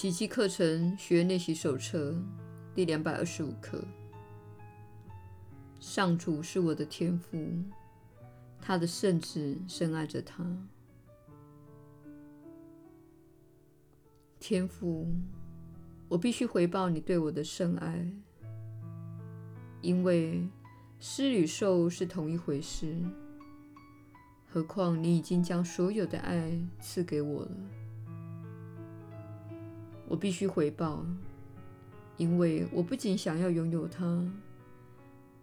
奇迹课程学练习手册第两百二十五课。上主是我的天父，他的圣子深爱着他。天父，我必须回报你对我的深爱，因为施与受是同一回事。何况你已经将所有的爱赐给我了。我必须回报，因为我不仅想要拥有它，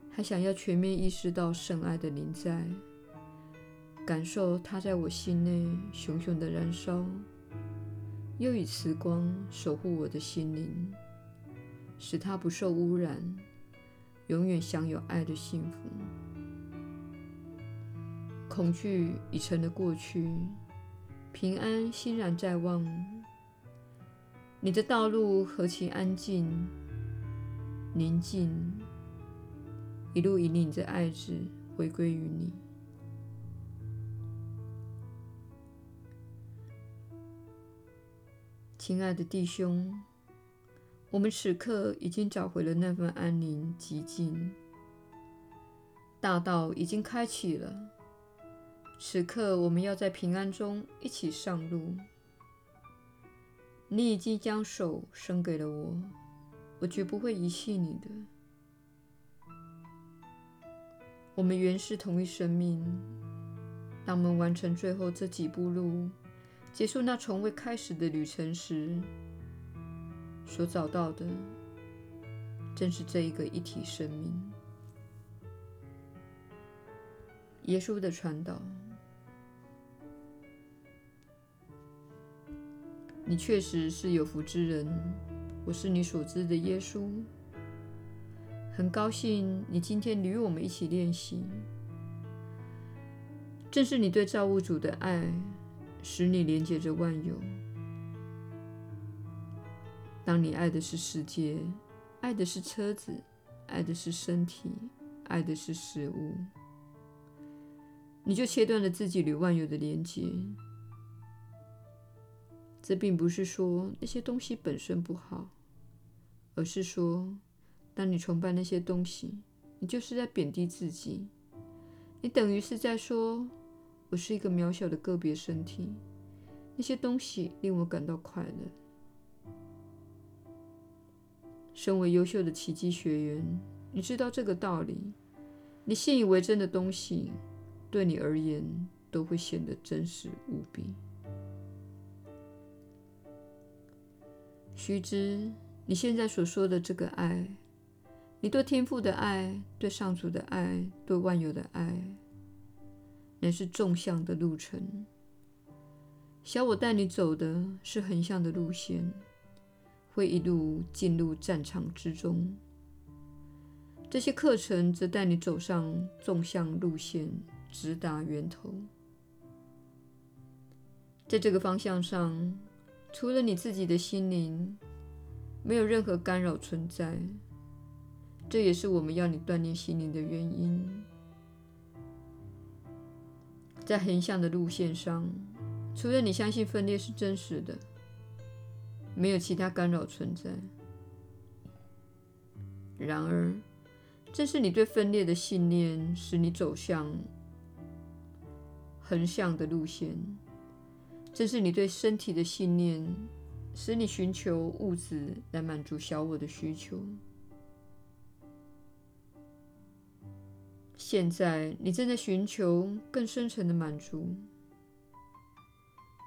还想要全面意识到圣爱的临在，感受它在我心内熊熊的燃烧，又以慈光守护我的心灵，使它不受污染，永远享有爱的幸福。恐惧已成了过去，平安欣然在望。你的道路何其安静、宁静，一路引领着爱子回归于你。亲爱的弟兄，我们此刻已经找回了那份安宁寂静，大道已经开启了。此刻，我们要在平安中一起上路。你已经将手伸给了我，我绝不会遗弃你的。我们原是同一生命。当我们完成最后这几步路，结束那从未开始的旅程时，所找到的，正是这一个一体生命。耶稣的传导。你确实是有福之人，我是你所知的耶稣。很高兴你今天与我们一起练习。正是你对造物主的爱，使你连接着万有。当你爱的是世界，爱的是车子，爱的是身体，爱的是食物，你就切断了自己与万有的连接。这并不是说那些东西本身不好，而是说，当你崇拜那些东西，你就是在贬低自己。你等于是在说：“我是一个渺小的个别身体，那些东西令我感到快乐。”身为优秀的奇迹学员，你知道这个道理。你信以为真的东西，对你而言都会显得真实无比。须知，你现在所说的这个爱，你对天父的爱、对上主的爱、对万有的爱，乃是纵向的路程。小我带你走的是横向的路线，会一路进入战场之中。这些课程则带你走上纵向路线，直达源头。在这个方向上，除了你自己的心灵，没有任何干扰存在。这也是我们要你锻炼心灵的原因。在横向的路线上，除了你相信分裂是真实的，没有其他干扰存在。然而，正是你对分裂的信念，使你走向横向的路线。正是你对身体的信念，使你寻求物质来满足小我的需求。现在，你正在寻求更深层的满足，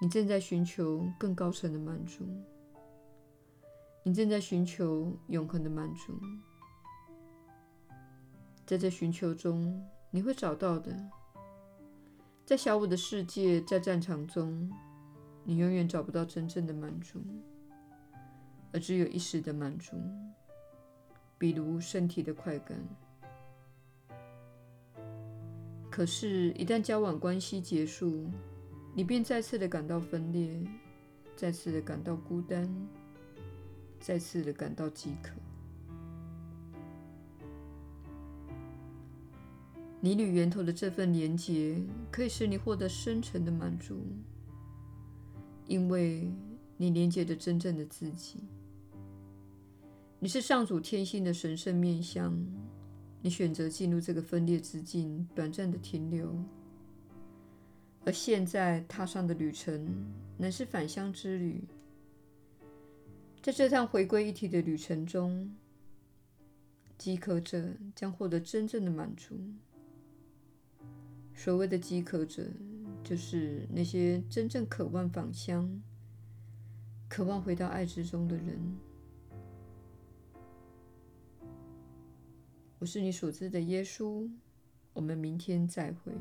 你正在寻求更高层的满足，你正在寻求永恒的满足。在这寻求中，你会找到的。在小我的世界，在战场中。你永远找不到真正的满足，而只有一时的满足，比如身体的快感。可是，一旦交往关系结束，你便再次的感到分裂，再次的感到孤单，再次的感到饥渴。你与源头的这份连结，可以使你获得深层的满足。因为你连接的真正的自己。你是上主天性的神圣面相。你选择进入这个分裂之境，短暂的停留。而现在踏上的旅程，乃是返乡之旅。在这趟回归一体的旅程中，饥渴者将获得真正的满足。所谓的饥渴者，就是那些真正渴望返乡、渴望回到爱之中的人。我是你所知的耶稣，我们明天再会。